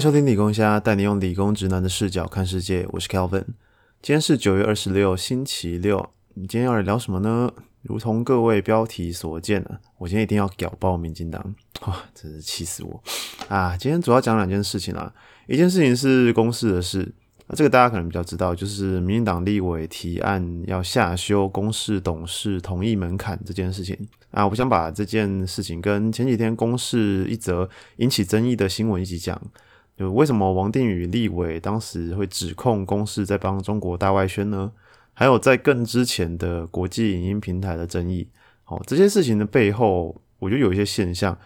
收听理工虾，带你用理工直男的视角看世界。我是 Kelvin，今天是九月二十六，星期六。你今天要来聊什么呢？如同各位标题所见呢，我今天一定要屌爆民进党，哇，真是气死我啊！今天主要讲两件事情啊，一件事情是公示的事，那这个大家可能比较知道，就是民进党立委提案要下修公示董事同意门槛这件事情啊。我想把这件事情跟前几天公示一则引起争议的新闻一起讲。就为什么王定宇立委当时会指控公司在帮中国大外宣呢？还有在更之前的国际影音平台的争议，好，这些事情的背后，我觉得有一些现象，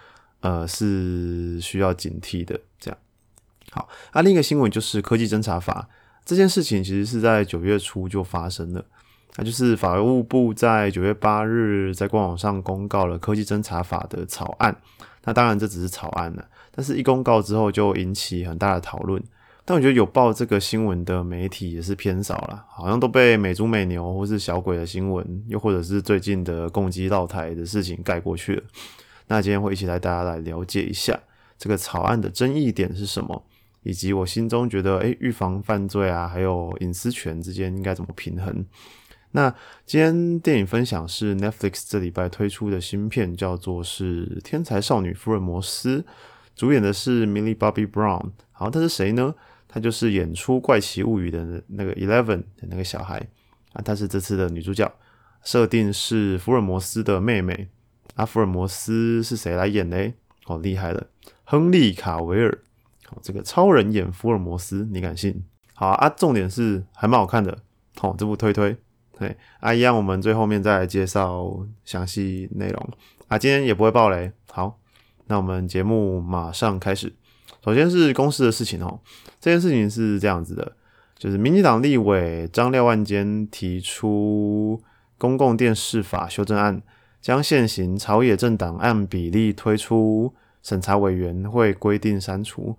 呃，是需要警惕的。这样，好，啊，另一个新闻就是科技侦查法这件事情，其实是在九月初就发生了，那就是法务部在九月八日在官网上公告了科技侦查法的草案。那当然这只是草案了，但是一公告之后就引起很大的讨论。但我觉得有报这个新闻的媒体也是偏少了，好像都被美猪美牛或是小鬼的新闻，又或者是最近的攻击绕台的事情盖过去了。那今天会一起来大家来了解一下这个草案的争议点是什么，以及我心中觉得，诶预防犯罪啊，还有隐私权之间应该怎么平衡。那今天电影分享是 Netflix 这礼拜推出的新片，叫做是《天才少女福尔摩斯》，主演的是 Millie Bobby Brown。好，她是谁呢？她就是演出《怪奇物语》的那个 Eleven 的那个小孩啊。她是这次的女主角，设定是福尔摩斯的妹妹。啊，福尔摩斯是谁来演嘞？好厉害了，亨利卡维尔。好，这个超人演福尔摩斯，你敢信？好啊，重点是还蛮好看的。好，这部推推。对啊，一样，我们最后面再来介绍详细内容啊。今天也不会爆雷。好，那我们节目马上开始。首先是公司的事情哦，这件事情是这样子的，就是民进党立委张廖万坚提出公共电视法修正案，将现行朝野政党按比例推出审查委员会规定删除，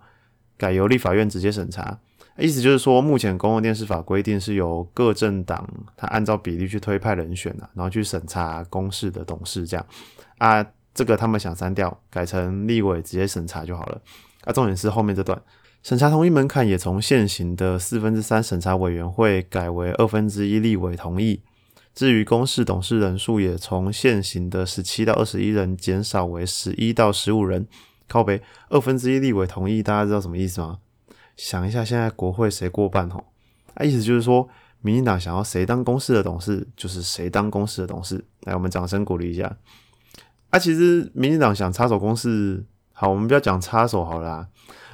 改由立法院直接审查。意思就是说，目前公共电视法规定是由各政党他按照比例去推派人选的，然后去审查公示的董事这样啊，这个他们想删掉，改成立委直接审查就好了啊。重点是后面这段，审查同意门槛也从现行的四分之三审查委员会改为二分之一立委同意。至于公示董事人数也从现行的十七到二十一人减少为十一到十五人。靠北二分之一立委同意，大家知道什么意思吗？想一下，现在国会谁过半吼？啊，意思就是说，民进党想要谁当公司的董事，就是谁当公司的董事。来，我们掌声鼓励一下。啊，其实民进党想插手公司，好，我们不要讲插手好了。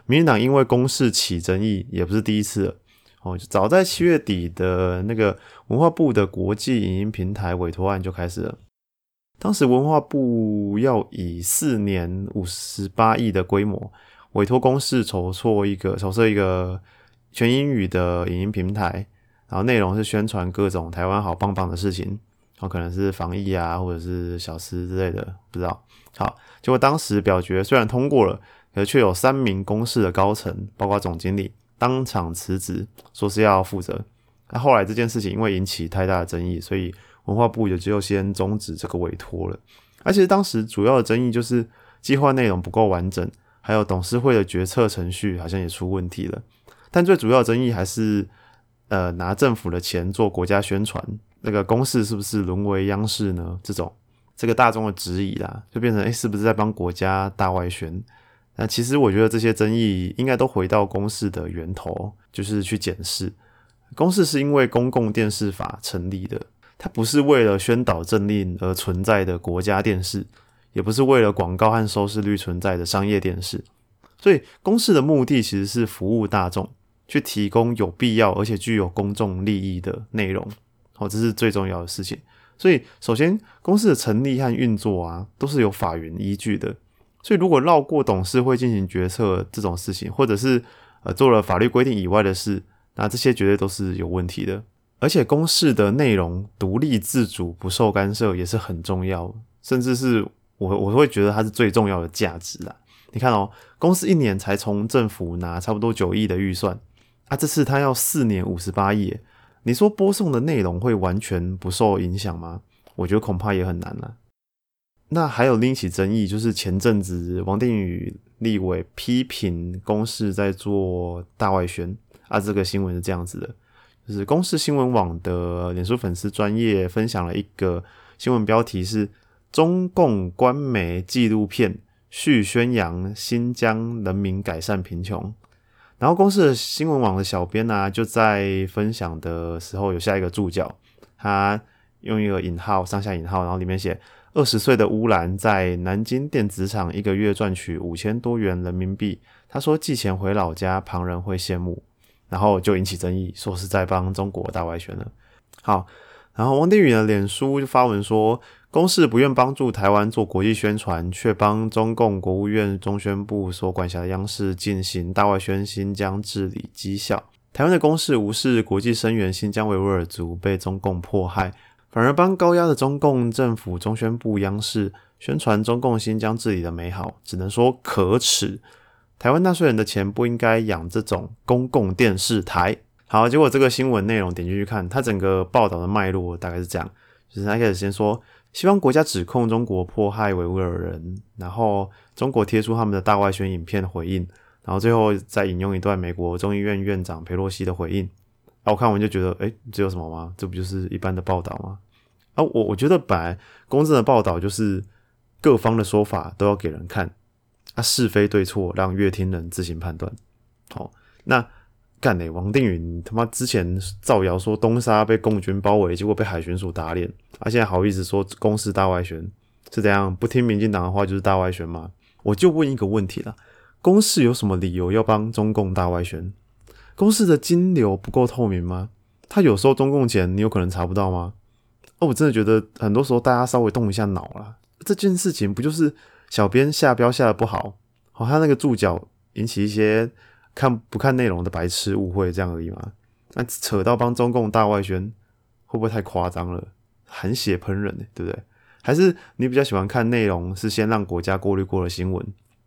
民进党因为公事起争议，也不是第一次了。哦，早在七月底的那个文化部的国际影音平台委托案就开始了。当时文化部要以四年五十八亿的规模。委托公司筹措一个筹设一个全英语的影音平台，然后内容是宣传各种台湾好棒棒的事情，哦可能是防疫啊，或者是小吃之类的，不知道。好，结果当时表决虽然通过了，可却有三名公司的高层，包括总经理当场辞职，说是要负责。那后来这件事情因为引起太大的争议，所以文化部也就先终止这个委托了。而且当时主要的争议就是计划内容不够完整。还有董事会的决策程序好像也出问题了，但最主要的争议还是，呃，拿政府的钱做国家宣传，那个公式是不是沦为央视呢？这种这个大众的质疑啦，就变成诶，是不是在帮国家大外宣？那其实我觉得这些争议应该都回到公司的源头，就是去检视，公司是因为公共电视法成立的，它不是为了宣导政令而存在的国家电视。也不是为了广告和收视率存在的商业电视，所以公司的目的其实是服务大众，去提供有必要而且具有公众利益的内容。哦，这是最重要的事情。所以，首先公司的成立和运作啊，都是有法源依据的。所以，如果绕过董事会进行决策这种事情，或者是呃做了法律规定以外的事，那这些绝对都是有问题的。而且，公司的内容独立自主、不受干涉也是很重要，甚至是。我我会觉得它是最重要的价值啦。你看哦，公司一年才从政府拿差不多九亿的预算，啊，这次他要四年五十八亿，你说播送的内容会完全不受影响吗？我觉得恐怕也很难了。那还有另一起争议，就是前阵子王定宇立委批评公视在做大外宣啊，这个新闻是这样子的，就是公视新闻网的脸书粉丝专业分享了一个新闻标题是中共官媒纪录片续宣扬新疆人民改善贫穷，然后公司的新闻网的小编呢就在分享的时候有下一个注脚，他用一个引号上下引号，然后里面写。二十岁的乌兰在南京电子厂一个月赚取五千多元人民币。他说寄钱回老家，旁人会羡慕，然后就引起争议，说是在帮中国大外宣了。好，然后王定宇的脸书就发文说，公司不愿帮助台湾做国际宣传，却帮中共国务院中宣部所管辖的央视进行大外宣新疆治理绩效。台湾的公事无视国际声援新疆维吾尔族被中共迫害。反而帮高压的中共政府中宣部央视宣传中共新疆治理的美好，只能说可耻。台湾纳税人的钱不应该养这种公共电视台。好，结果这个新闻内容点进去看，它整个报道的脉络大概是这样：就是他开始先说，西方国家指控中国迫害维吾尔人，然后中国贴出他们的大外宣影片回应，然后最后再引用一段美国众议院院长佩洛西的回应。啊，我看完就觉得，哎，这有什么吗？这不就是一般的报道吗？啊，我我觉得本来公正的报道就是各方的说法都要给人看，啊，是非对错让乐听人自行判断。好，那干嘞，王定宇他妈之前造谣说东沙被共军包围，结果被海巡署打脸，啊，现在好意思说公司大外宣是怎样？不听民进党的话就是大外宣吗？我就问一个问题了，公司有什么理由要帮中共大外宣？公司的金流不够透明吗？他有收中共钱，你有可能查不到吗？哦，我真的觉得很多时候大家稍微动一下脑啦，这件事情不就是小编下标下的不好，好他那个注脚引起一些看不看内容的白痴误会这样而已吗？那扯到帮中共大外宣，会不会太夸张了？含血喷人呢，对不对？还是你比较喜欢看内容是先让国家过滤过的新闻？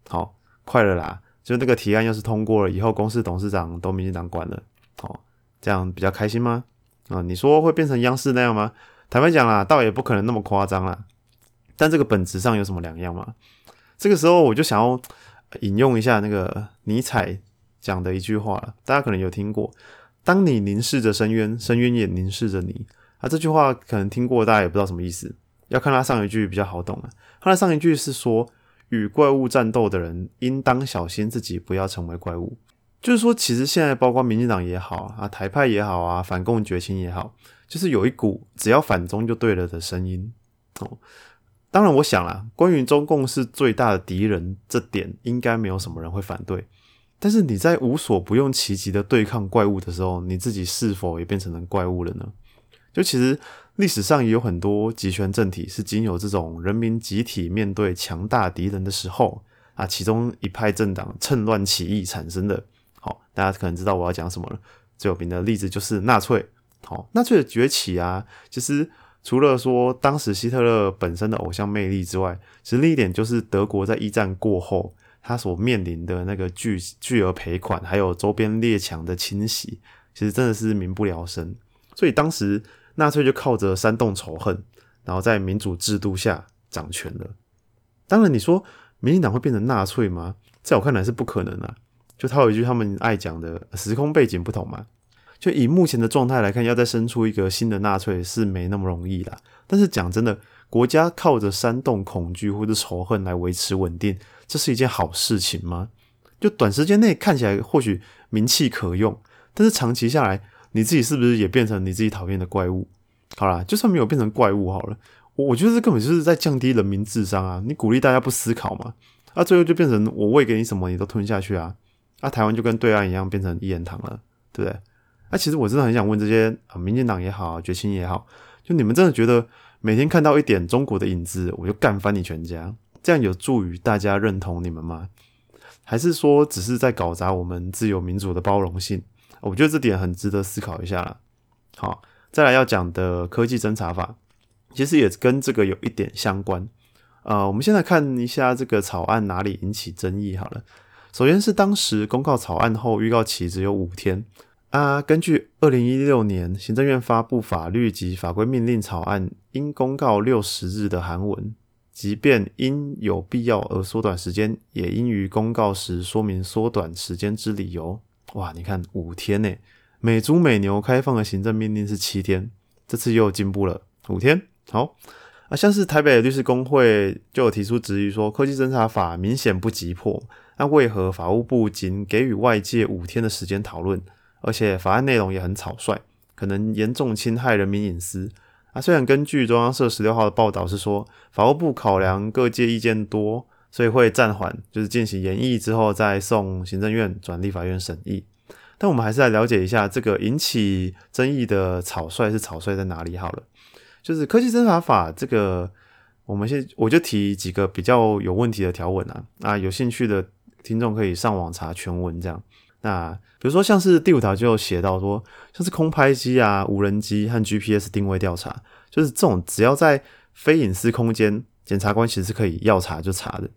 好，快了啦！就那个提案要是通过了以后，公司董事长都民进党管了，哦，这样比较开心吗？啊，你说会变成央视那样吗？坦白讲啦，倒也不可能那么夸张啦。但这个本质上有什么两样吗？这个时候我就想要引用一下那个尼采讲的一句话了，大家可能有听过：当你凝视着深渊，深渊也凝视着你。啊，这句话可能听过，大家也不知道什么意思。要看他上一句比较好懂了。他的上一句是说。与怪物战斗的人，应当小心自己不要成为怪物。就是说，其实现在包括民进党也好啊，台派也好啊，反共绝情也好，就是有一股只要反中就对了的声音。哦，当然，我想啦，关于中共是最大的敌人这点，应该没有什么人会反对。但是你在无所不用其极的对抗怪物的时候，你自己是否也变成了怪物了呢？就其实。历史上也有很多集权政体是经由这种人民集体面对强大敌人的时候啊，其中一派政党趁乱起义产生的。好，大家可能知道我要讲什么了。最有名的例子就是纳粹。好，纳粹的崛起啊，其实除了说当时希特勒本身的偶像魅力之外，其实另一点就是德国在一战过后，他所面临的那个巨巨额赔款，还有周边列强的侵袭，其实真的是民不聊生。所以当时。纳粹就靠着煽动仇恨，然后在民主制度下掌权了。当然，你说民进党会变成纳粹吗？在我看来是不可能啊。就他有一句他们爱讲的“时空背景不同”嘛。就以目前的状态来看，要再生出一个新的纳粹是没那么容易的。但是讲真的，国家靠着煽动恐惧或者仇恨来维持稳定，这是一件好事情吗？就短时间内看起来或许名气可用，但是长期下来。你自己是不是也变成你自己讨厌的怪物？好啦，就算没有变成怪物好了，我我觉得这根本就是在降低人民智商啊！你鼓励大家不思考嘛，啊，最后就变成我喂给你什么你都吞下去啊！啊，台湾就跟对岸一样变成一言堂了，对不对？啊，其实我真的很想问这些啊，民进党也好，绝情也好，就你们真的觉得每天看到一点中国的影子，我就干翻你全家，这样有助于大家认同你们吗？还是说只是在搞砸我们自由民主的包容性？我觉得这点很值得思考一下啦。好，再来要讲的科技侦查法，其实也跟这个有一点相关。呃，我们现在看一下这个草案哪里引起争议好了。首先是当时公告草案后，预告期只有五天啊。根据二零一六年行政院发布法律及法规命令草案应公告六十日的韩文，即便因有必要而缩短时间，也应于公告时说明缩短时间之理由。哇，你看五天呢？美猪美牛开放的行政命令是七天，这次又进步了五天。好啊，像是台北律师工会就有提出质疑说，科技侦查法明显不急迫，那为何法务部仅给予外界五天的时间讨论？而且法案内容也很草率，可能严重侵害人民隐私啊！虽然根据中央社十六号的报道是说，法务部考量各界意见多，所以会暂缓，就是进行研议之后再送行政院转立法院审议。但我们还是来了解一下这个引起争议的草率是草率在哪里好了。就是科技侦查法这个，我们先我就提几个比较有问题的条文啊，啊，有兴趣的听众可以上网查全文这样。那比如说像是第五条就写到说，像是空拍机啊、无人机和 GPS 定位调查，就是这种只要在非隐私空间，检察官其实是可以要查就查的，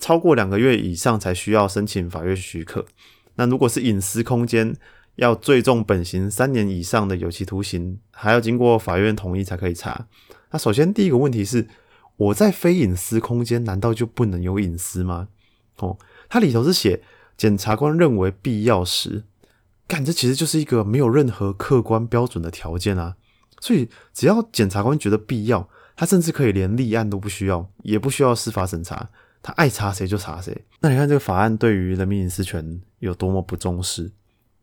超过两个月以上才需要申请法院许可。那如果是隐私空间，要最重本刑三年以上的有期徒刑，还要经过法院同意才可以查。那首先第一个问题是，我在非隐私空间难道就不能有隐私吗？哦，它里头是写检察官认为必要时，干这其实就是一个没有任何客观标准的条件啊。所以只要检察官觉得必要，他甚至可以连立案都不需要，也不需要司法审查。他爱查谁就查谁，那你看这个法案对于人民隐私权有多么不重视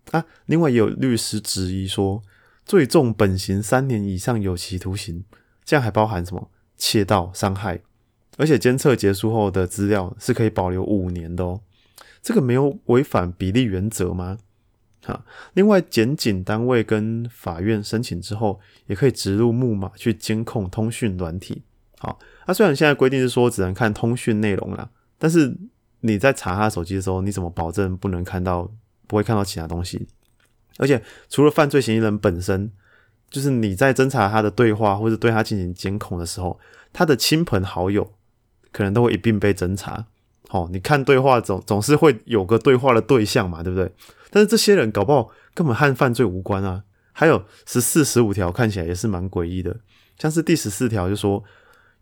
啊？另外也有律师质疑说，最重本刑三年以上有期徒刑，这样还包含什么窃盗、伤害，而且监测结束后的资料是可以保留五年的哦，这个没有违反比例原则吗？哈，另外检警单位跟法院申请之后，也可以植入木马去监控通讯软体。好，那虽然现在规定是说只能看通讯内容啦，但是你在查他手机的时候，你怎么保证不能看到，不会看到其他东西？而且除了犯罪嫌疑人本身，就是你在侦查他的对话或者对他进行监控的时候，他的亲朋好友可能都会一并被侦查。好，你看对话总总是会有个对话的对象嘛，对不对？但是这些人搞不好根本和犯罪无关啊。还有十四、十五条看起来也是蛮诡异的，像是第十四条就说。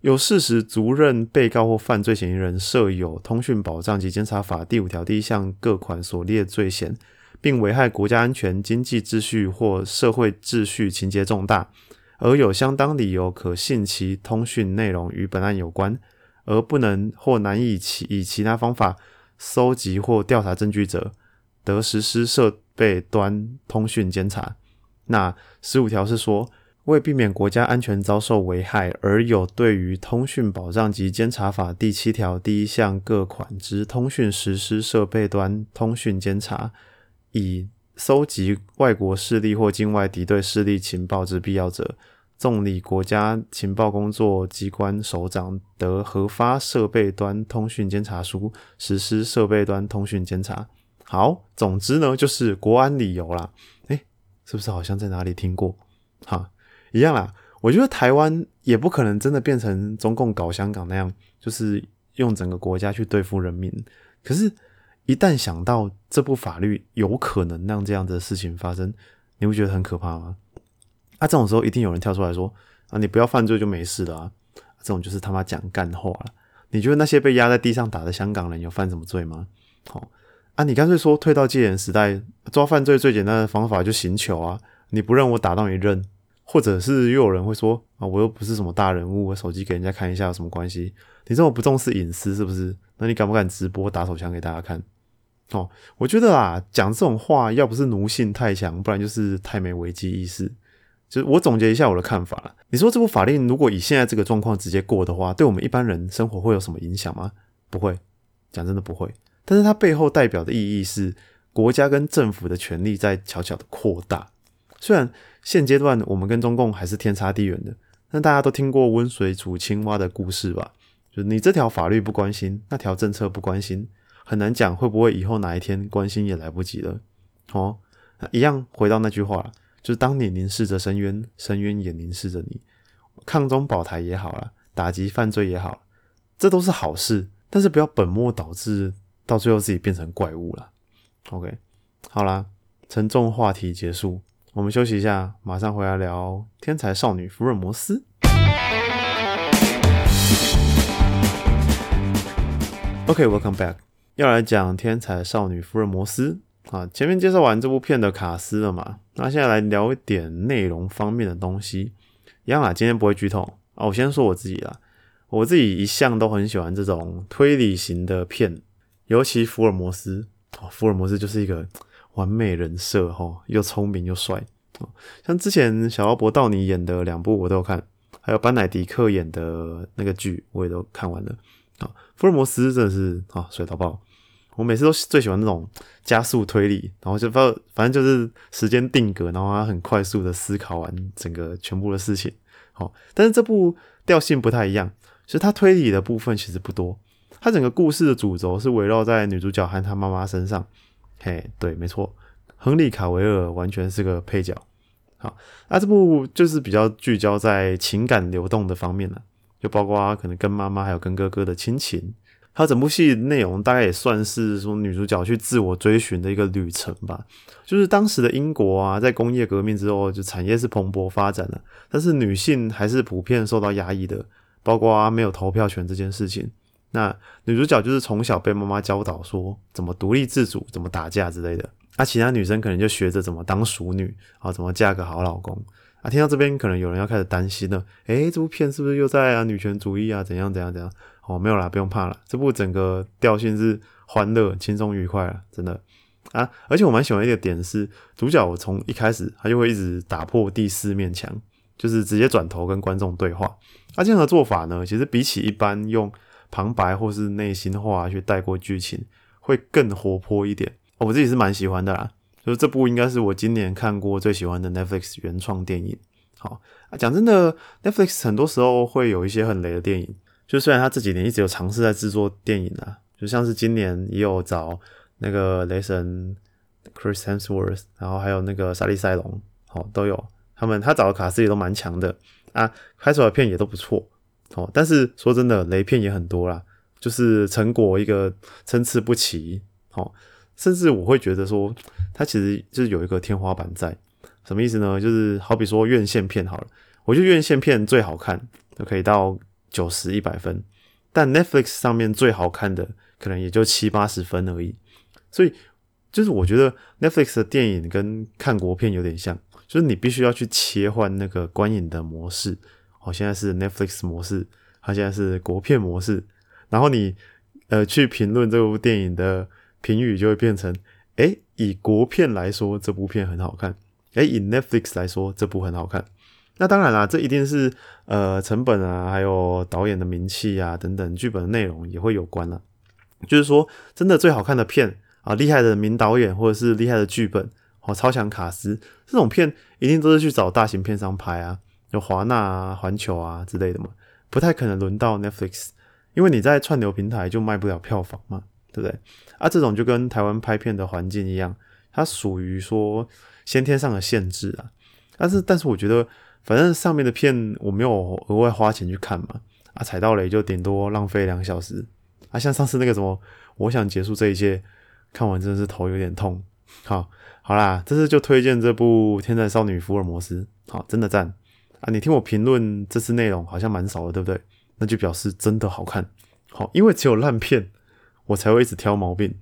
有事实足认被告或犯罪嫌疑人设有通讯保障及监察法第五条第一项各款所列罪嫌，并危害国家安全、经济秩序或社会秩序，情节重大，而有相当理由可信其通讯内容与本案有关，而不能或难以其以其他方法搜集或调查证据者，得实施设备端通讯监察。那十五条是说。为避免国家安全遭受危害，而有对于《通讯保障及监察法》第七条第一项各款之通讯实施设备端通讯监察，以搜集外国势力或境外敌对势力情报之必要者，纵理国家情报工作机关首长得核发设备端通讯监察书，实施设备端通讯监察。好，总之呢，就是国安理由啦。诶，是不是好像在哪里听过？哈。一样啦，我觉得台湾也不可能真的变成中共搞香港那样，就是用整个国家去对付人民。可是，一旦想到这部法律有可能让这样的事情发生，你会觉得很可怕吗？啊，这种时候一定有人跳出来说：“啊，你不要犯罪就没事了啊！”这种就是他妈讲干话了。你觉得那些被压在地上打的香港人有犯什么罪吗？好啊，你干脆说退到戒严时代，抓犯罪最简单的方法就刑求啊！你不认我打到你认。或者是又有人会说啊，我又不是什么大人物，我手机给人家看一下有什么关系？你这么不重视隐私是不是？那你敢不敢直播打手枪给大家看？哦，我觉得啊，讲这种话要不是奴性太强，不然就是太没危机意识。就是我总结一下我的看法你说这部法令如果以现在这个状况直接过的话，对我们一般人生活会有什么影响吗？不会，讲真的不会。但是它背后代表的意义是，国家跟政府的权力在悄悄的扩大。虽然现阶段我们跟中共还是天差地远的，但大家都听过温水煮青蛙的故事吧？就你这条法律不关心，那条政策不关心，很难讲会不会以后哪一天关心也来不及了。哦，一样回到那句话就是当你凝视着深渊，深渊也凝视着你。抗中保台也好了，打击犯罪也好，这都是好事，但是不要本末倒置，到最后自己变成怪物了。OK，好啦，沉重话题结束。我们休息一下，马上回来聊天才少女福尔摩斯。OK，Welcome back，要来讲《天才少女福尔摩斯》啊。前面介绍完这部片的卡斯了嘛，那现在来聊一点内容方面的东西。一样啊，今天不会剧透啊。我先说我自己啦，我自己一向都很喜欢这种推理型的片，尤其福尔摩斯哦，福尔摩斯就是一个完美人设哈，又聪明又帅像之前小奥伯道尼演的两部我都有看，还有班乃迪克演的那个剧我也都看完了。啊，福尔摩斯真的是啊，水到爆！我每次都最喜欢那种加速推理，然后就反反正就是时间定格，然后他很快速的思考完整个全部的事情。好，但是这部调性不太一样，其实它推理的部分其实不多，它整个故事的主轴是围绕在女主角和她妈妈身上。嘿，对，没错，亨利卡维尔完全是个配角。好，那这部就是比较聚焦在情感流动的方面了。就包括可能跟妈妈还有跟哥哥的亲情，还有整部戏内容大概也算是说女主角去自我追寻的一个旅程吧。就是当时的英国啊，在工业革命之后，就产业是蓬勃发展的，但是女性还是普遍受到压抑的，包括没有投票权这件事情。那女主角就是从小被妈妈教导说怎么独立自主、怎么打架之类的，那其他女生可能就学着怎么当淑女啊，怎么嫁个好老公。啊，听到这边可能有人要开始担心了，诶，这部片是不是又在啊女权主义啊怎样怎样怎样？哦，没有啦，不用怕了，这部整个调性是欢乐、轻松、愉快啊，真的啊！而且我蛮喜欢一个点是，主角我从一开始他就会一直打破第四面墙，就是直接转头跟观众对话。那这样的做法呢，其实比起一般用旁白或是内心话去带过剧情，会更活泼一点。我自己是蛮喜欢的啦。就是这部应该是我今年看过最喜欢的 Netflix 原创电影。好啊，讲真的，Netflix 很多时候会有一些很雷的电影。就虽然他这几年一直有尝试在制作电影啊，就像是今年也有找那个雷神 Chris Hemsworth，然后还有那个莎莉塞隆，好都有他们，他找的卡司也都蛮强的啊，拍出来的片也都不错。好，但是说真的，雷片也很多啦，就是成果一个参差不齐。好。甚至我会觉得说，它其实就是有一个天花板在，什么意思呢？就是好比说院线片好了，我觉得院线片最好看就可以到九十一百分，但 Netflix 上面最好看的可能也就七八十分而已。所以就是我觉得 Netflix 的电影跟看国片有点像，就是你必须要去切换那个观影的模式。哦，现在是 Netflix 模式，它现在是国片模式，然后你呃去评论这部电影的。评语就会变成：哎，以国片来说，这部片很好看；哎，以 Netflix 来说，这部很好看。那当然啦，这一定是呃成本啊，还有导演的名气啊等等，剧本的内容也会有关了。就是说，真的最好看的片啊，厉害的名导演或者是厉害的剧本哦，超强卡司这种片，一定都是去找大型片商拍啊，有华纳啊、环球啊之类的嘛，不太可能轮到 Netflix，因为你在串流平台就卖不了票房嘛。对不对？啊，这种就跟台湾拍片的环境一样，它属于说先天上的限制啊。但是，但是我觉得，反正上面的片我没有额外花钱去看嘛，啊，踩到雷就顶多浪费两小时。啊，像上次那个什么，我想结束这一切，看完真的是头有点痛。好，好啦，这次就推荐这部《天才少女福尔摩斯》，好，真的赞啊！你听我评论这次内容好像蛮少的，对不对？那就表示真的好看。好，因为只有烂片。我才会一直挑毛病，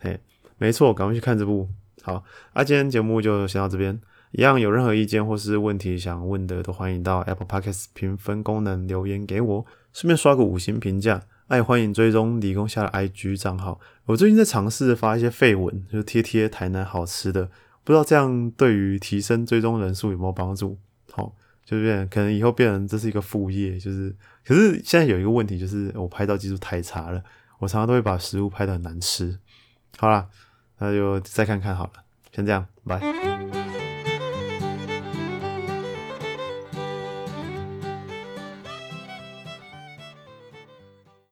嘿，没错，赶快去看这部。好，啊，今天节目就先到这边。一样有任何意见或是问题想问的，都欢迎到 Apple Podcast 评分功能留言给我，顺便刷个五星评价。也欢迎追踪理工下的 IG 账号。我最近在尝试发一些废文，就贴贴台南好吃的，不知道这样对于提升追踪人数有没有帮助？好，就变可能以后变成这是一个副业，就是，可是现在有一个问题，就是我拍照技术太差了。我常常都会把食物拍的很难吃，好啦，那就再看看好了，先这样，拜。